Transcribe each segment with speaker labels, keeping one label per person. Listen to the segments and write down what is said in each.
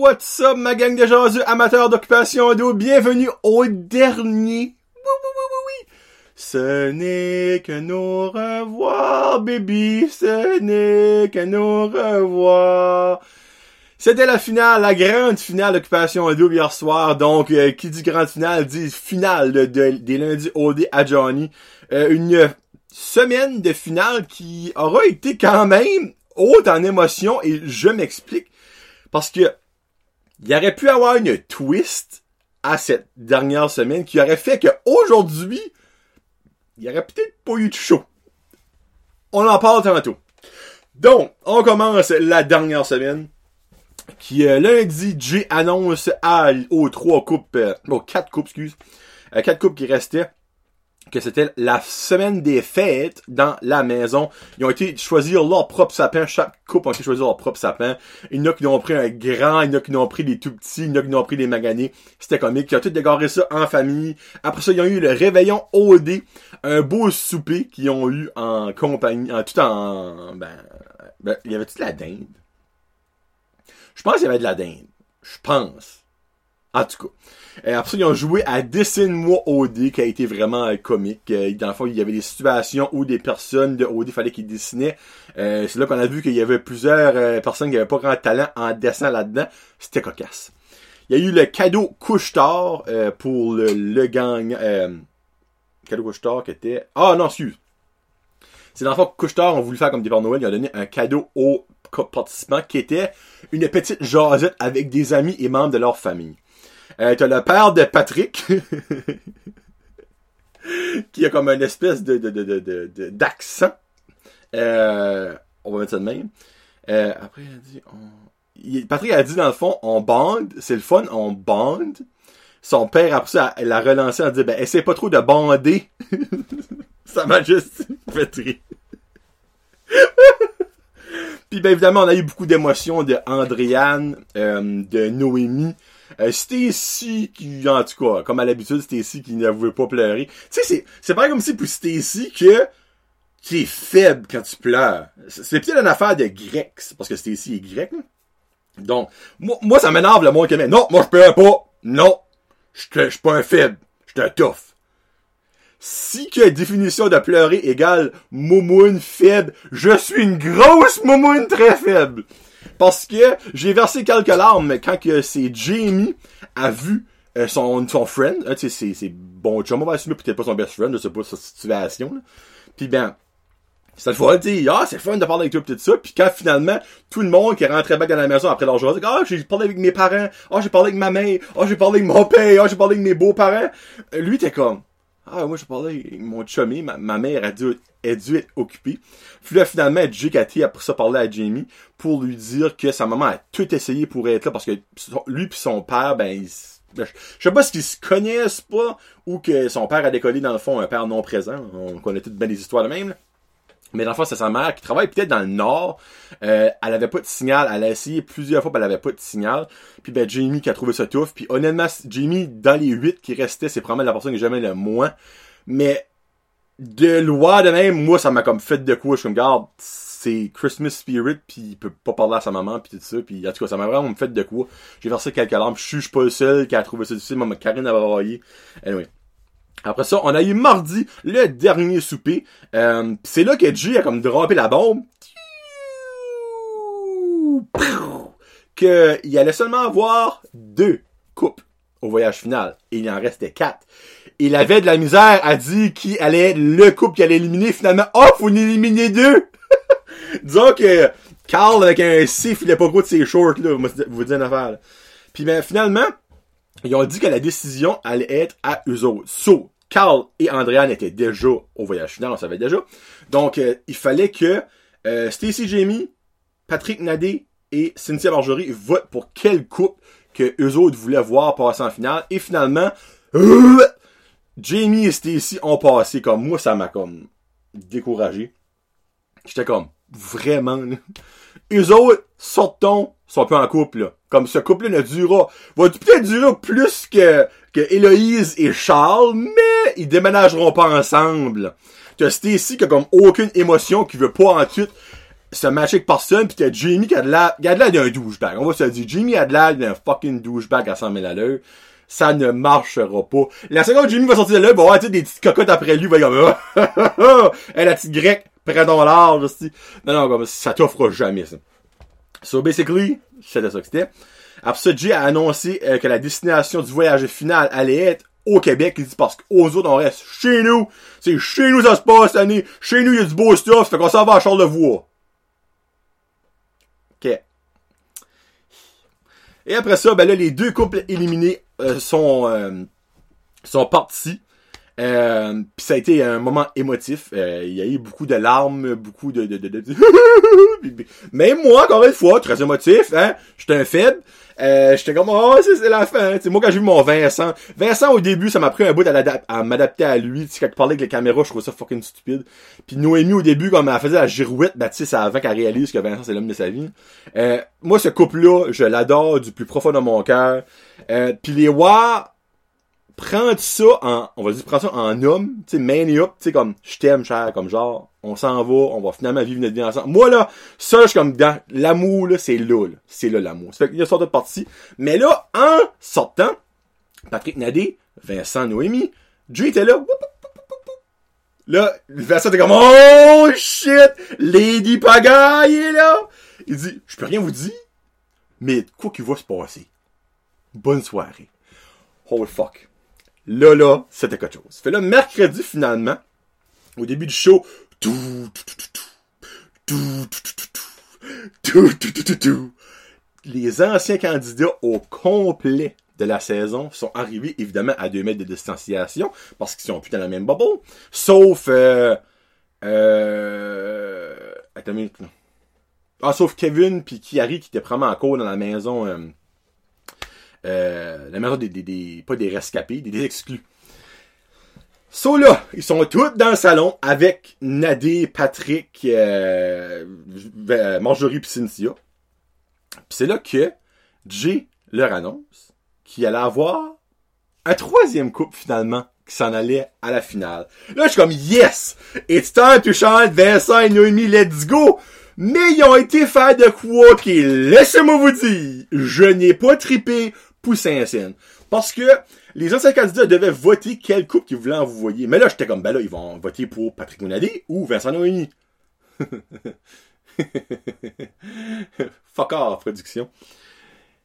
Speaker 1: what's up ma gang de jaseux amateurs d'occupation d'eau, bienvenue au dernier. Oui, oui, oui, oui, oui. Ce n'est que nos revoirs, baby, ce n'est que nos revoirs. C'était la finale, la grande finale d'occupation double hier soir. Donc, euh, qui dit grande finale dit finale de, de- des lundis OD à Johnny. Euh, une semaine de finale qui aura été quand même haute en émotion et je m'explique. Parce que il aurait pu avoir une twist à cette dernière semaine qui aurait fait que aujourd'hui, il aurait peut-être pas eu de show. On en parle tantôt. Donc, on commence la dernière semaine qui euh, lundi, J annonce aux trois coupes, euh, aux quatre coupes, excuse, euh, quatre coupes qui restaient, que c'était la semaine des fêtes dans la maison. Ils ont été choisir leur propre sapin. Chaque couple a été choisir leur propre sapin. Il y en a qui ont pris un grand, il y en a qui ont pris des tout petits, il y en a qui ont pris des maganés. C'était comique. Ils ont tout décoré ça en famille. Après ça, ils ont eu le réveillon OD. Un beau souper qu'ils ont eu en compagnie, en tout en, ben, ben, il y avait-tu de la dinde? Je pense qu'il y avait de la dinde. Je pense. En tout cas. Après ça, ils ont joué à Dessine-moi OD, qui a été vraiment euh, comique. Euh, dans le fond, il y avait des situations où des personnes de OD, fallait qu'ils dessinaient. Euh, c'est là qu'on a vu qu'il y avait plusieurs personnes qui n'avaient pas grand talent en dessin là-dedans. C'était cocasse. Il y a eu le cadeau couche-tard euh, pour le, le gang. Euh, cadeau couche-tard qui était... Ah non, excuse. C'est dans le fond Couche-Tard ont voulu faire comme des Pères Noël. Ils ont donné un cadeau aux participants qui était une petite jasette avec des amis et membres de leur famille. Euh, t'as le père de Patrick qui a comme une espèce de, de, de, d'accent. Euh, on va mettre ça de même. Euh, après, il a dit... on- il- Patrick a dit dans le fond, on bande, c'est le fun, on bande. Son père, après ça, elle a relancé en disant, ben, essaie pas trop de bander. ça m'a juste fait rire. Puis ben évidemment, on a eu beaucoup d'émotions de Andréane, euh, de Noémie, euh, Stacy qui, en tout cas, comme à l'habitude, Stacy qui ne voulait pas pleurer. Tu sais, c'est, pas comme si pour Stacy que tu es faible quand tu pleures. C'est peut-être une affaire de grec, parce que Stacy est grec. hein. Donc, moi, moi ça m'énerve le monde qui met, non, moi je pleure pas. Non, je suis pas un faible, je suis un tough. Si que définition de pleurer égale moumoune faible, je suis une grosse moumoune très faible. Parce que j'ai versé quelques larmes quand que c'est Jamie a vu euh, son, son friend, hein, c'est, c'est bon chum, on va assumer peut-être pas son best friend, je sais pas sa situation, là. Puis ben, cette fois, tu ah, c'est fun de parler avec toi, tout ça. Puis quand finalement, tout le monde qui est rentré back dans la maison après leur journée, ah, j'ai parlé avec mes parents, ah, j'ai parlé avec ma mère, ah, j'ai parlé avec mon père, ah, j'ai parlé avec mes beaux-parents. Euh, Lui, t'es comme, ah, moi, j'ai parlé avec mon chummy, ma, mère a dû, a dû être occupée. Puis là, finalement, Jake a été après ça parler à Jamie pour lui dire que sa maman a tout essayé pour être là parce que lui puis son père, ben, ils ben, je je sais pas s'ils se connaissent pas ou que son père a décollé dans le fond un père non présent. On connaît toutes bien des histoires de même. Mais dans le fond, c'est sa mère qui travaille peut-être dans le nord. Euh, elle avait pas de signal. Elle a essayé plusieurs fois, elle avait pas de signal. Puis ben Jamie qui a trouvé ça tough. Puis honnêtement, Jamie, dans les huit qui restaient, c'est probablement la personne que j'aimais le moins. Mais de loi de même, moi, ça m'a comme fait de quoi. Je comme, garde, c'est Christmas Spirit, puis il peut pas parler à sa maman, puis tout ça. Puis en tout cas, ça m'a vraiment fait de quoi. J'ai versé quelques larmes. Je suis pas le seul qui a trouvé ça difficile. Moi, Karine avait braillé. Anyway. Après ça, on a eu mardi le dernier souper. Euh, c'est là que Jay a comme droppé la bombe. Que il allait seulement avoir deux coupes au voyage final. Et il en restait quatre. Il avait de la misère à dire qui allait le couple qui allait éliminer. Finalement, oh, faut en éliminer deux! Disons que Carl avec un C filait pas gros de ses shorts, là. Vous dire une affaire, là. Puis ben, finalement, ils ont dit que la décision allait être à eux autres. So, Carl et Andréane étaient déjà au voyage final, on savait déjà. Donc, euh, il fallait que euh, Stacy Jamie, Patrick Nadé et Cynthia Marjorie votent pour quel couple que eux autres voulaient voir passer en finale. Et finalement, Jamie et Stacy ont passé comme moi, ça m'a comme découragé. J'étais comme vraiment. là. Eux autres, sortons, sont un en couple. Comme ce couple-là ne durera, va peut-être durer plus que, que Héloïse et Charles, mais ils déménageront pas ensemble. T'as Stacy qui a comme aucune émotion, qui veut pas en tout ce match avec personne, pis t'as Jamie qui a de l'air, il a de l'air d'un douchebag. On va se dire, Jamie a de l'air d'un fucking douchebag à 100 000 à l'heure. Ça ne marchera pas. La seconde Jamie va sortir de là, va avoir, des petites cocottes après lui, va comme, hey, la petite grecque, prends ton large, aussi. Non, non, comme, ça t'offre jamais, ça. So, basically, c'était ça que c'était. Après Jay a annoncé euh, que la destination du voyage final allait être au Québec. Il dit parce qu'aux autres, on reste chez nous. C'est chez nous ça se passe cette année. Chez nous, il y a du beau stuff. Fait qu'on s'en va à Charlevoix. OK. Et après ça, ben là, les deux couples éliminés euh, sont, euh, sont partis. Euh, puis ça a été un moment émotif. Euh, il y a eu beaucoup de larmes, beaucoup de... de, de, de... Même moi, encore une fois, très émotif, hein. J'étais un faible. Euh, j'étais comme, oh, c'est la fin. T'sais, moi, quand j'ai vu mon Vincent, Vincent, au début, ça m'a pris un bout à, m'adapter à lui. T'sais, quand il parlait avec les caméras, je trouvais ça fucking stupide. Puis Noémie, au début, comme elle faisait la girouette, ben, tu sais, avant qu'elle réalise que Vincent, c'est l'homme de sa vie. Euh, moi, ce couple-là, je l'adore du plus profond de mon cœur. Euh, puis les War, prends ça en, on va dire, prends ça en homme, tu sais, man up, tu sais, comme, je t'aime, cher, comme genre, on s'en va, on va finalement vivre notre vie ensemble. Moi, là, ça, je suis comme, dans, l'amour, là, c'est là, là. C'est là, l'amour. Ça fait qu'il y a sorte de partie. Mais là, en sortant, Patrick Nadé, Vincent Noémie, Dieu était là, Là, Vincent était comme, oh shit, Lady Pagaille est là. Il dit, je peux rien vous dire, mais quoi qu'il va se passer. Bonne soirée. Holy fuck. Là, là, c'était quelque chose. Fait là, mercredi, finalement, au début du show, tout, les anciens candidats au complet de la saison sont arrivés, évidemment, à 2 mètres de distanciation, parce qu'ils sont plus dans la même bubble, sauf, euh, euh, attends une minute, Ah, sauf Kevin puis Kiari qui étaient vraiment encore dans la maison, euh, euh, la maison des, des, des, pas des rescapés, des, des exclus. So là, ils sont tous dans le salon avec Nadé, Patrick, euh, euh Marjorie et Cynthia. Puis c'est là que Jay leur annonce qu'il allait avoir un troisième couple finalement qui s'en allait à la finale. Là, je suis comme yes! It's time to shine Vincent et Noémie, let's go! Mais ils ont été faits de quoi? Qui, laissez-moi vous dire, je n'ai pas tripé poussin scène. Parce que les anciens candidats devaient voter quel couple ils voulaient envoyer. Mais là, j'étais comme, ben là, ils vont voter pour Patrick Monadi ou Vincent Noémie. Fuck off, production.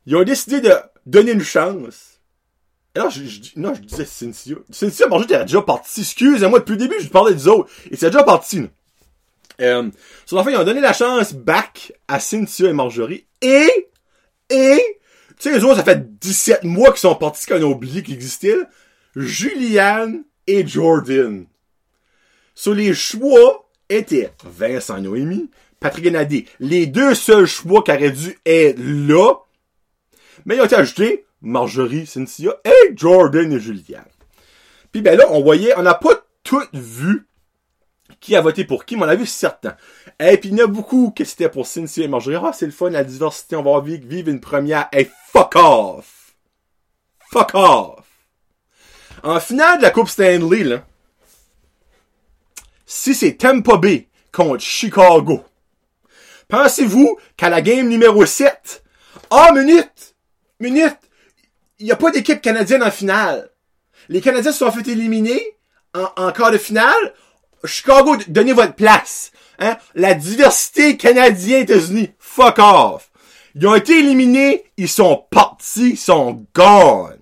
Speaker 1: Ils ont décidé de donner une chance. Alors, je, je, non, je disais Cynthia. Cynthia, bon, j'étais déjà parti. Excusez-moi, depuis le début, je parlais des autres. Et c'est déjà parti, Euh, sur la fin, ils ont donné la chance back à Cynthia et Marjorie. Et, et, tu sais, les autres, ça fait 17 mois qu'ils sont partis qu'on a oublié qu'ils existaient. Julianne et Jordan. Sur les choix étaient Vincent Noémie, Patrick Nadé. Les deux seuls choix qui auraient dû être là. Mais ils ont été ajoutés Marjorie, Cynthia et Jordan et Julianne. Puis ben là, on voyait, on n'a pas tout vu qui a voté pour qui, mais on a vu certains. Et puis il y en a beaucoup que c'était pour Cynthia et Marjorie. Ah, c'est le fun, la diversité, on va vivre une première. Hey, fuck off! Fuck off! En finale de la Coupe Stanley, là, si c'est Tampa Bay contre Chicago, pensez-vous qu'à la game numéro 7, ah, minute! Minute! Il n'y a pas d'équipe canadienne en finale. Les Canadiens se sont fait éliminer en, en quart de finale. Chicago, donnez votre place. Hein? La diversité canadienne-États-Unis, fuck off. Ils ont été éliminés, ils sont partis, ils sont gone.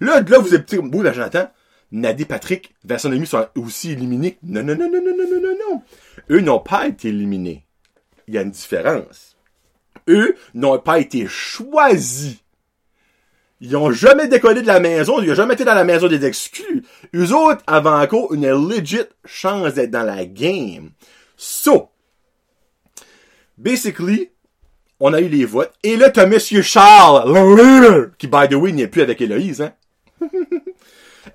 Speaker 1: Là, là, vous êtes comme, bon, là, j'entends. Nadé Patrick, Vincent Demi sont aussi éliminés. Non, non, non, non, non, non, non, non, non. Eux n'ont pas été éliminés. Il y a une différence. Eux n'ont pas été choisis. Ils ont jamais décollé de la maison, ils ont jamais été dans la maison des exclus. Eux autres avaient encore une legit chance d'être dans la game. So, basically, on a eu les votes. Et là, t'as Monsieur Charles, qui, by the way, n'est plus avec Héloïse, hein.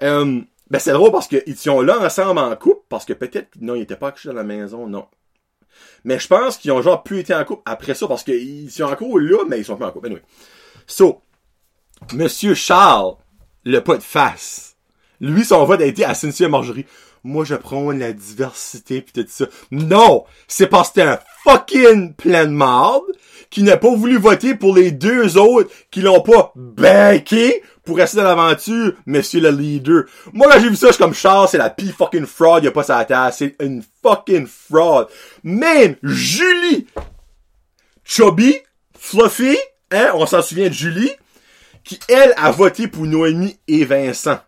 Speaker 1: euh, ben, c'est drôle parce qu'ils sont là ensemble en couple, parce que peut-être, non, ils étaient pas couchés dans la maison, non. Mais je pense qu'ils ont genre pu être en couple après ça, parce qu'ils sont encore là, mais ils sont pas en couple. Anyway. So, Monsieur Charles, le pas de face, Lui, son vote a été à Cynthia Marjorie. Moi, je prône la diversité pis tout ça. Non! C'est parce que c'était un fucking plan de marde qui n'a pas voulu voter pour les deux autres qui l'ont pas backé pour rester dans l'aventure, monsieur le leader. Moi, quand j'ai vu ça, je suis comme Charles, c'est la pire fucking fraud, y a pas sa tasse. C'est une fucking fraud. Même Julie, Chubby, Fluffy, hein, on s'en souvient de Julie, qui, elle, a voté pour Noémie et Vincent.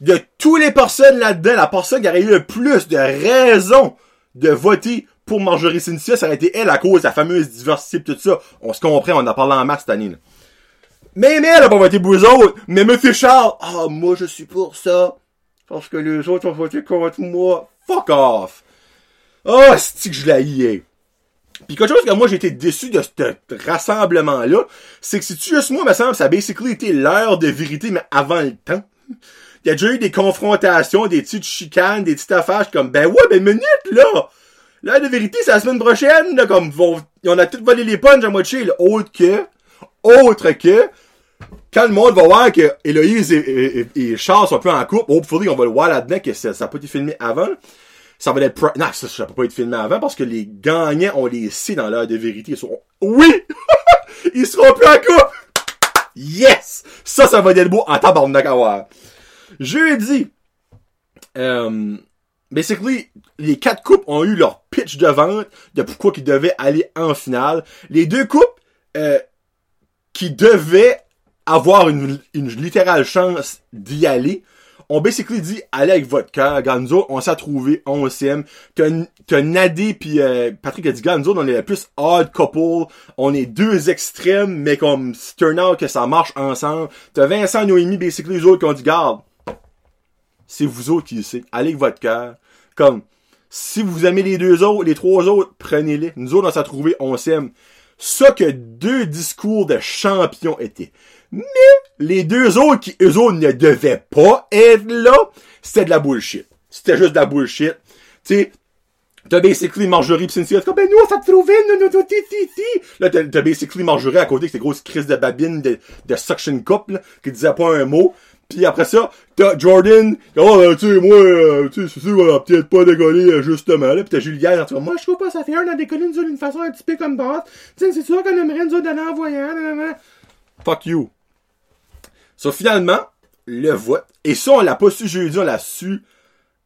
Speaker 1: De toutes les personnes là-dedans, la personne qui aurait eu le plus de raisons de voter pour Marjorie Cynthia, ça aurait été elle à cause de la fameuse diversité tout ça. On se comprend, on en a parlé en cette année. Mais, mais elle a pas voté pour eux autres. Mais Monsieur Charles, ah, moi je suis pour ça. Parce que les autres ont voté contre moi. Fuck off. Ah, oh, c'est que je l'ai puis quelque chose que moi j'ai été déçu de ce rassemblement-là, c'est que c'est juste moi, me semble, ça a basically été l'heure de vérité, mais avant le temps. Il y a déjà eu des confrontations, des petites chicanes, des petites affaires, comme, ben ouais, ben minute, là! L'heure de vérité, c'est la semaine prochaine, là, comme, vont, on a tout volé les punches à moitié, là. Autre que, autre que, quand le monde va voir que Héloïse et, Charles sont peu en couple, oh, on va le voir là-dedans, que ça n'a pas été filmé avant, ça va être... Non, ça, ça peut pas être filmé avant parce que les gagnants, on les sait dans l'heure de vérité. Ils seront... Oui! Ils seront plus en couple! Yes! Ça, ça va être beau en tabarnak à voir. Jeudi, euh, basically, les quatre coupes ont eu leur pitch de vente de pourquoi ils devaient aller en finale. Les deux coupes euh, qui devaient avoir une, une littérale chance d'y aller on basically dit allez avec votre cœur. Ganzo, on s'est trouvé 11e. T'as Nadé puis euh, Patrick a dit Ganzo, on est le plus odd couple. On est deux extrêmes, mais comme turn out que ça marche ensemble. T'as Vincent Noémie, basically les autres qui ont dit garde. C'est vous autres qui le. Allez avec votre cœur. Comme si vous aimez les deux autres, les trois autres, prenez-les. Nous autres, on s'est trouvé 11e. Ça que deux discours de champions étaient. Mais les deux autres qui, eux autres, ne devaient pas être là, c'était de la bullshit. C'était juste de la bullshit. Tu sais, T'as basically Marjorie pis Cynthia, comme, ben, nous, on s'est trouvé, nous, nous, ti, ti, ti. Là, t'as, basically Marjorie à côté, avec ces grosses crises de babine, de, de suction cup, là, qui disait pas un mot. Puis après ça, t'as Jordan, oh, tu sais, moi, euh, tu sais, c'est sûr, on a peut-être pas décollé, euh, justement, là. Pis t'as Julien, en moi, je trouve pas ça fait un a décollé, nous, d'une façon un petit peu comme boss. Tu c'est sûr qu'on aimerait, nous, d'aller en voyant, Fuck you. So, finalement, le vote. Et ça, on l'a pas su jeudi, on l'a su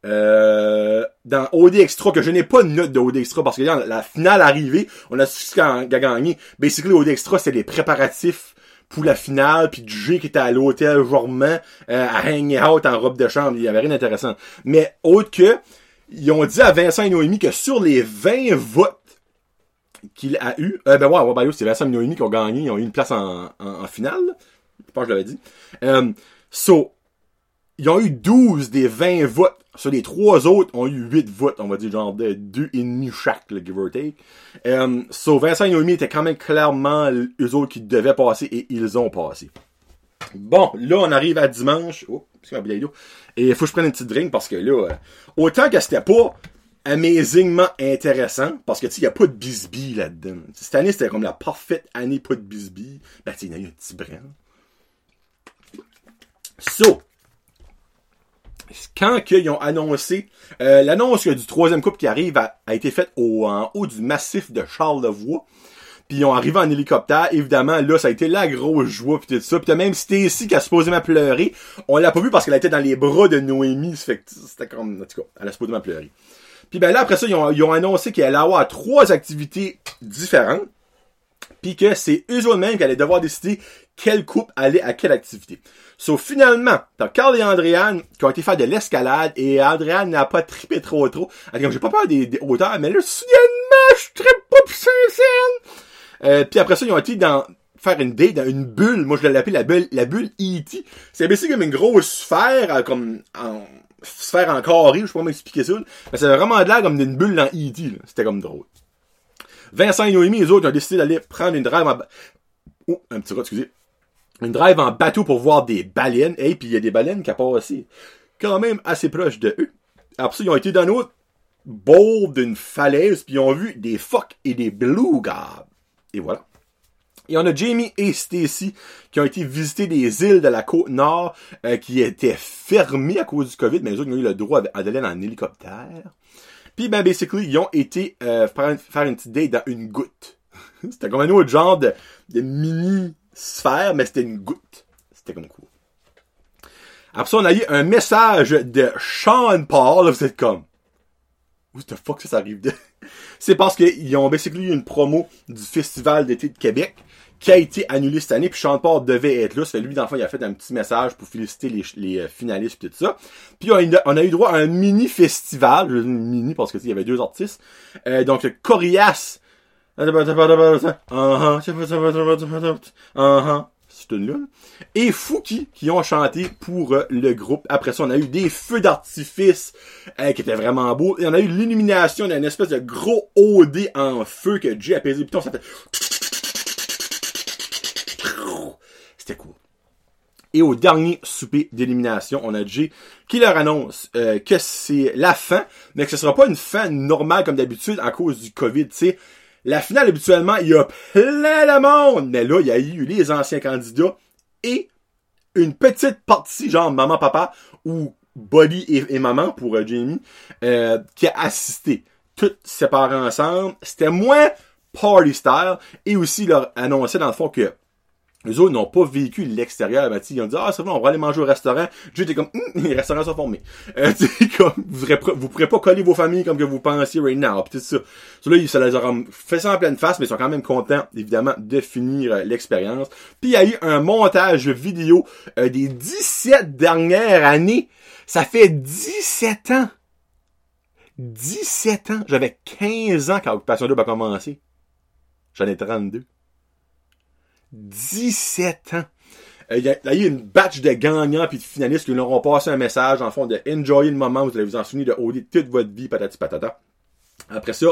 Speaker 1: euh, dans OD Extra, que je n'ai pas de note de OD Extra, parce que là, la finale arrivée, on a su qui a gagné. Basically, OD Extra, c'est les préparatifs pour la finale, puis jeu qui était à l'hôtel Jorman, euh, à hang out en robe de chambre. Il y avait rien d'intéressant. Mais autre que, ils ont dit à Vincent et Noémie que sur les 20 votes qu'il a eu, euh, ben ouais, ouais ben, c'est Vincent et Noémie qui ont gagné, ils ont eu une place en, en finale. Je pense que je l'avais dit. Euh, so, ils ont eu 12 des 20 votes. Sur les trois autres, ont eu 8 votes, on va dire genre de 2 et chaque, le give or take. Um, so Vincent et étaient quand même clairement eux autres qui devaient passer et ils ont passé. Bon, là on arrive à dimanche. Oh, c'est ma Et il faut que je prenne une petite drink parce que là, euh, autant que c'était pas amazingment intéressant, parce que tu il y a pas de bisbee là-dedans. Cette année, c'était comme la parfaite année pas de bisbee. Ben, tu il y a eu un petit brin. So, quand ils ont annoncé, euh, l'annonce du troisième couple qui arrive a, été faite au, en haut du massif de Charlevoix. Puis ils ont arrivé en hélicoptère, évidemment, là, ça a été la grosse joie, pis tout ça. Puis même Stacy qui a supposément pleuré, on l'a pas vu parce qu'elle était dans les bras de Noémie, c'était comme, en tout cas, elle a supposément pleuré. Puis ben là, après ça, ils ont, ils ont annoncé qu'elle allait avoir trois activités différentes, puis que c'est eux mêmes qui allaient devoir décider quelle coupe allait à quelle activité. So, finalement, t'as Carl et Andréane qui ont été faire de l'escalade et Andréane n'a pas trippé trop trop. Elle j'ai pas peur des, hauteurs, mais là, soudainement, je trippe pas pis c'est euh, Puis après ça, ils ont été dans faire une date dans une bulle. Moi, je l'ai appelé la bulle, la bulle E.T. C'est basically comme une grosse sphère, euh, comme en sphère en carré, je sais pas comment expliquer ça. Mais c'est vraiment de l'air comme une bulle dans E.T. C'était comme drôle. Vincent et Noémie, les autres, ont décidé d'aller prendre une drive en... Un petit rat, excusez une drive en bateau pour voir des baleines. Et puis il y a des baleines qui passent quand même assez proche de eux. Après ça, ils ont été dans notre bord d'une falaise, puis ils ont vu des phoques et des belugas. Et voilà. Et on a Jamie et Stacy qui ont été visiter des îles de la côte nord euh, qui étaient fermées à cause du COVID, mais les autres ont eu le droit d'aller en hélicoptère. Puis ben basically, ils ont été euh, faire, une petite date dans une goutte. c'était comme un autre genre de, de mini sphère, mais c'était une goutte. C'était comme cool. Après ça, on a eu un message de Sean Paul. Vous êtes comme, What the fuck ça, ça arrive de... C'est parce qu'ils ont basically eu une promo du Festival d'été de Québec qui a été annulé cette année, puis Sean Paul devait être là. Ça fait lui, dans le fond, il a fait un petit message pour féliciter les, les euh, finalistes et tout ça. Puis on a, on a, eu droit à un mini-festival, mini parce que il y avait deux artistes. Euh, donc Corias. Uh -huh et Fouki qui ont chanté pour euh, le groupe. Après ça, on a eu des feux d'artifice euh, qui étaient vraiment beaux. Et on a eu l'illumination d'un espèce de gros OD en feu que Jay a pesé. Putain, ça fait... C'était cool. Et au dernier souper d'élimination, on a Jay qui leur annonce euh, que c'est la fin, mais que ce sera pas une fin normale comme d'habitude à cause du COVID, sais. La finale, habituellement, il y a plein de monde. Mais là, il y a eu les anciens candidats et une petite partie, genre maman-papa, ou Buddy et, maman pour euh, Jamie, euh, qui a assisté. Toutes séparées ensemble. C'était moins party style. Et aussi, leur annonçait dans le fond que les autres n'ont pas vécu l'extérieur. Ben, ils ont dit, ah, c'est vrai, on va aller manger au restaurant. J'étais comme, hum, les restaurants sont formés. Euh, comme, vous, vous pourrez pas coller vos familles comme que vous pensiez right now. Pis tout ça. Là, ça les aura fait ça en pleine face, mais ils sont quand même contents, évidemment, de finir euh, l'expérience. Puis il y a eu un montage vidéo euh, des 17 dernières années. Ça fait 17 ans. 17 ans. J'avais 15 ans quand Occupation 2 a commencé. J'en ai 32. 17 ans. Euh, il y, a, eu une batch de gagnants puis de finalistes qui leur ont passé un message en fond de enjoyer le moment, vous allez vous en souvenir de OD toute votre vie, patati patata. Après ça,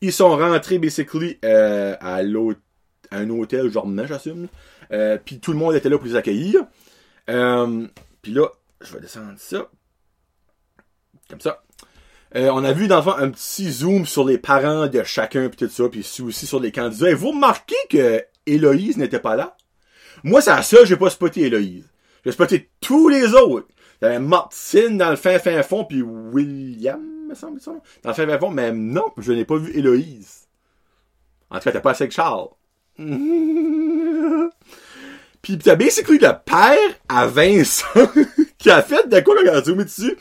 Speaker 1: ils sont rentrés basically euh, à à un hôtel genre j'assume. Euh, puis tout le monde était là pour les accueillir. Puis là, je vais descendre ça. Comme ça. On a vu dans le fond un petit zoom sur les parents de chacun puis tout ça, puis aussi sur les candidats. Et vous remarquez que Héloïse n'était pas là. Moi, c'est à ça j'ai pas spoté Héloïse. J'ai spoté tous les autres. Il y avait Martine dans le fin fin fond, puis William, me semble ça. Dans le fin fin fond, mais non, je n'ai pas vu Héloïse. En tout cas, t'as pas assez que Charles. puis t'as basically le père à Vincent qui a fait de quoi quand il a zoomé dessus.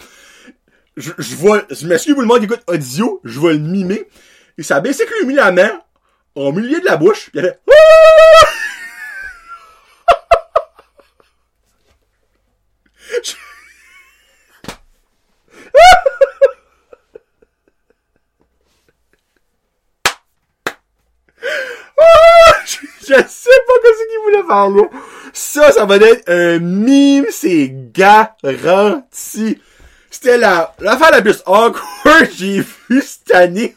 Speaker 1: Je, je vois, je m'excuse pour le monde qui écoute audio, je vais le mimer. Ça a basically mis la main au milieu de la bouche, il y avait je, sais pas ce Ça, ça va être un mime, c'est garanti. C'était la, l'affaire la plus awkward que j'ai vue cette année.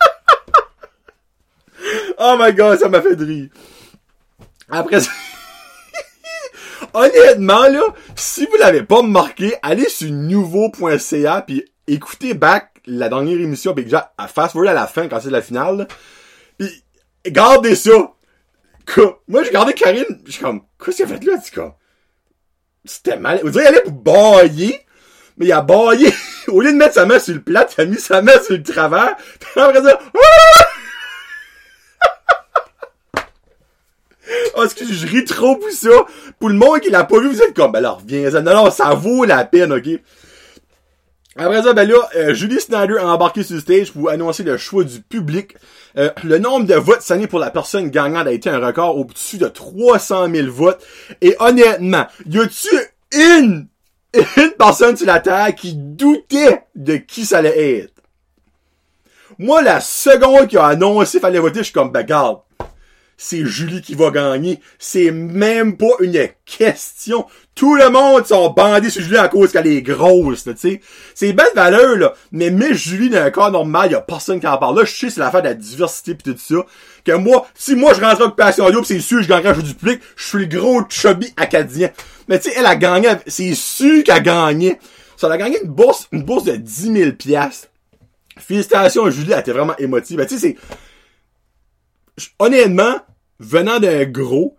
Speaker 1: oh my god, ça m'a fait de rire. Après ça... Honnêtement, là, si vous l'avez pas marqué, allez sur nouveau.ca puis écoutez back la dernière émission pis déjà, fast forward à la fin quand c'est la finale, pis gardez ça. Moi, j'ai gardé Karine, je comme, qu'est-ce qu'il a fait là? C'est comme, c'était mal. Vous direz, il allait pour bailler, mais il a baillé. Au lieu de mettre sa main sur le plat, il a mis sa main sur le travers. Puis après ça, Oh, excusez, je ris trop pour ça. Pour le monde qui l'a pas vu, vous êtes comme, ben alors, viens, non, non, ça vaut la peine, ok? Après ça, ben là, euh, Julie Snyder a embarqué sur le stage pour annoncer le choix du public. Euh, le nombre de votes année pour la personne gagnante a été un record au-dessus de 300 000 votes. Et honnêtement, y a-tu une, une personne sur la terre qui doutait de qui ça allait être? Moi, la seconde qui a annoncé qu'il fallait voter, je suis comme, ben garde, c'est Julie qui va gagner. C'est même pas une question. Tout le monde sont bandés sur Julie à cause qu'elle est grosse, tu sais. C'est belle valeur, là. Mais mais Julie dans un cas normal, y a personne qui en parle. Là, je sais c'est l'affaire de la diversité pis tout ça. Que moi, si moi je rentre en occupation audio c'est sûr je gagnerai un jeu du public, je suis le gros chubby acadien. Mais tu sais, elle a gagné, c'est sûr qu'elle a gagné. Ça, elle a gagné une bourse, une bourse de 10 000 piastres. Félicitations, Julie, elle était vraiment émotive. Ben, tu sais, c'est, honnêtement, venant d'un gros,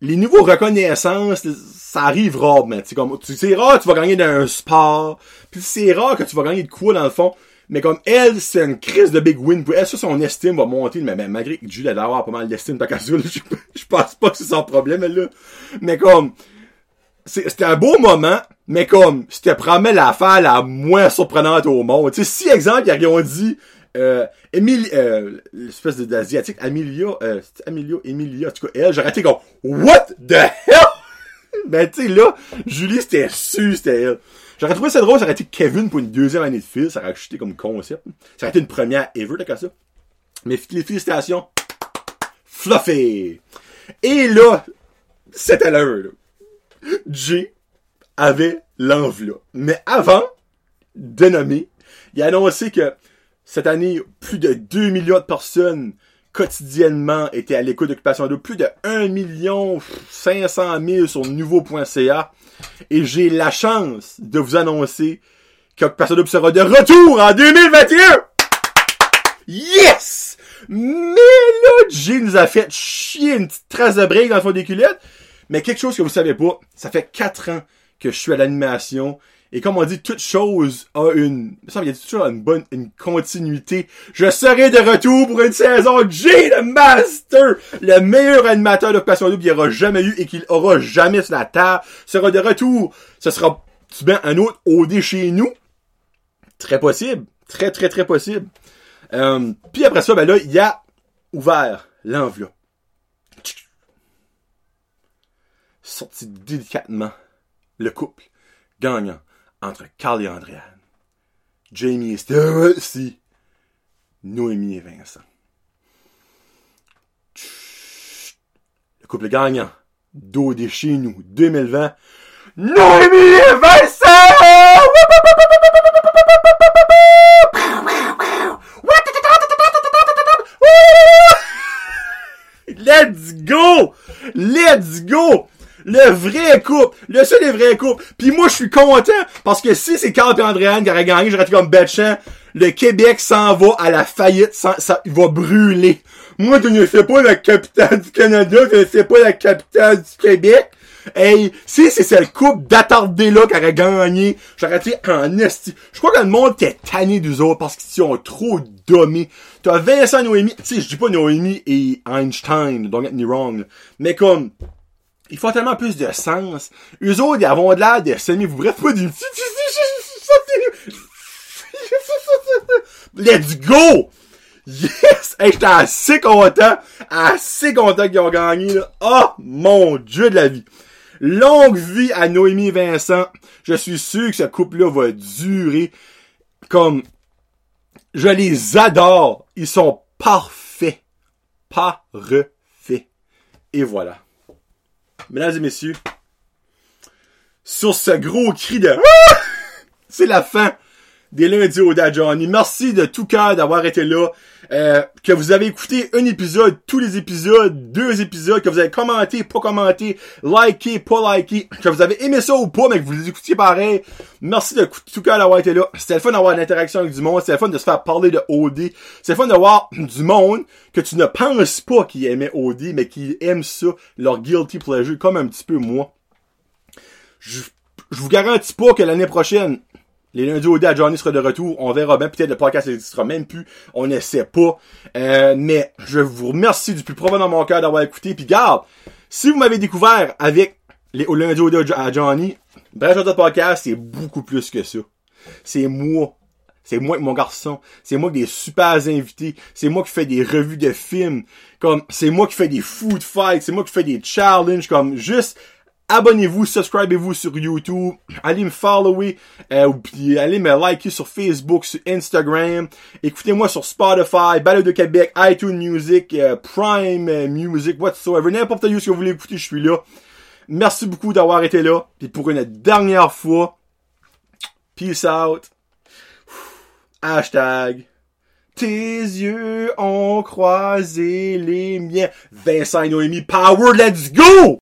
Speaker 1: les niveaux reconnaissance, ça arrive rarement. C'est comme, c'est rare que tu vas gagner d'un sport, puis c'est rare que tu vas gagner de quoi dans le fond. Mais comme elle, c'est une crise de big win pour elle. Ça, son estime va monter. Mais, malgré que Julie a d'avoir pas mal d'estime, pas qu'à je, je pense pas que c'est son problème, elle, là. Mais comme, c'était un beau moment, mais comme, c'était probablement l'affaire la moins surprenante au monde. Tu sais, si, exemple, ils ont dit, euh, euh, l'espèce d'asiatique, Amelia, euh, Amelia, Emilia, en tout cas, elle, j'aurais été comme, what the hell? ben, tu sais, là, Julie, c'était su, c'était elle. J'aurais trouvé ça drôle, ça aurait été Kevin pour une deuxième année de fil, ça aurait acheté comme concept. Ça aurait été une première ever, t'as ça. Mais les félicitations. Fluffy! Et là, c'était l'heure, là. Jay avait l'enveloppe. Mais avant de nommer, il a annoncé que cette année, plus de 2 millions de personnes quotidiennement étaient à l'écoute d'Occupation Double. Plus de 1 million 500 000 sur nouveau.ca. Et j'ai la chance de vous annoncer qu'Occupation Double sera de retour en 2021! Yes! Mais nous a fait chier une petite trace de break dans le fond des culottes. Mais quelque chose que vous savez pas, ça fait 4 ans que je suis à l'animation et comme on dit, toute chose a une, il y a toujours une bonne, une continuité. Je serai de retour pour une saison J de Master! Le meilleur animateur d'Occupation Double qu'il n'y aura jamais eu et qu'il aura jamais sur la table sera de retour. Ce sera, tu bien, un autre OD chez nous. Très possible. Très, très, très possible. Euh, puis après ça, ben là, il y a ouvert l'enveloppe. Sorti délicatement le couple gagnant entre Carl et Andréane, Jamie et Stacy, Noémie et Vincent. Le couple gagnant, des chez nous, 2020, Noémie et Vincent! Let's go! Let's go! Le vrai couple. Le seul et vrai couple. Puis moi, je suis content parce que si c'est Carl et Andréane qui aurait gagné, j'aurais été comme Betchamp. Le Québec s'en va à la faillite. Ça, ça, il va brûler. Moi, je ne sais pas la capitale du Canada, je ne sais pas la capitale du Québec. Hey, si c'est le couple d'attardé là qui aurait gagné, j'aurais été en esti. Je crois que le monde était tanné d'eux autres parce qu'ils sont trop dommés. T'as Vincent Noémie, tu sais, je dis pas Noémie et Einstein, don't get me wrong, mais comme, ils font tellement plus de sens. Eux autres, ils avont de l'air de semi vous bref pas du Let's go! Yes! Hey, j'étais assez content, assez content qu'ils ont gagné, là. Oh, mon dieu de la vie. Longue vie à Noémie Vincent. Je suis sûr que ce couple-là va durer comme, je les adore. Ils sont parfaits. Parfaits. Et voilà mesdames et messieurs, sur ce gros cri de c'est la fin des lundis au Johnny. Merci de tout cœur d'avoir été là. Euh, que vous avez écouté un épisode, tous les épisodes, deux épisodes, que vous avez commenté, pas commenté, liké, pas liké, que vous avez aimé ça ou pas, mais que vous les écoutiez pareil. Merci de tout cœur d'avoir été là. C'était le fun d'avoir une interaction avec du monde. C'était le fun de se faire parler de OD. C'est le fun d'avoir du monde que tu ne penses pas qui aimait OD, mais qui aime ça, leur guilty pleasure, comme un petit peu moi. Je, je vous garantis pas que l'année prochaine, les lundis au à Johnny sera de retour. On verra bien. Peut-être le podcast n'existera même plus. On ne sait pas. Euh, mais je vous remercie du plus profond dans mon cœur d'avoir écouté. Puis garde, si vous m'avez découvert avec les lundi au à Johnny, Bref, de podcast, c'est beaucoup plus que ça. C'est moi. C'est moi avec mon garçon. C'est moi qui des super invités. C'est moi qui fais des revues de films. Comme, c'est moi qui fais des food fights. C'est moi qui fais des challenges. Comme, juste abonnez-vous, subscribez-vous sur YouTube, allez me follower, euh, allez me liker sur Facebook, sur Instagram, écoutez-moi sur Spotify, Balade de Québec, iTunes Music, euh, Prime Music, whatsoever, n'importe où ce que vous voulez écouter, je suis là. Merci beaucoup d'avoir été là, puis pour une dernière fois, peace out. Hashtag. Tes yeux ont croisé les miens. Vincent et Noémie, power, let's go!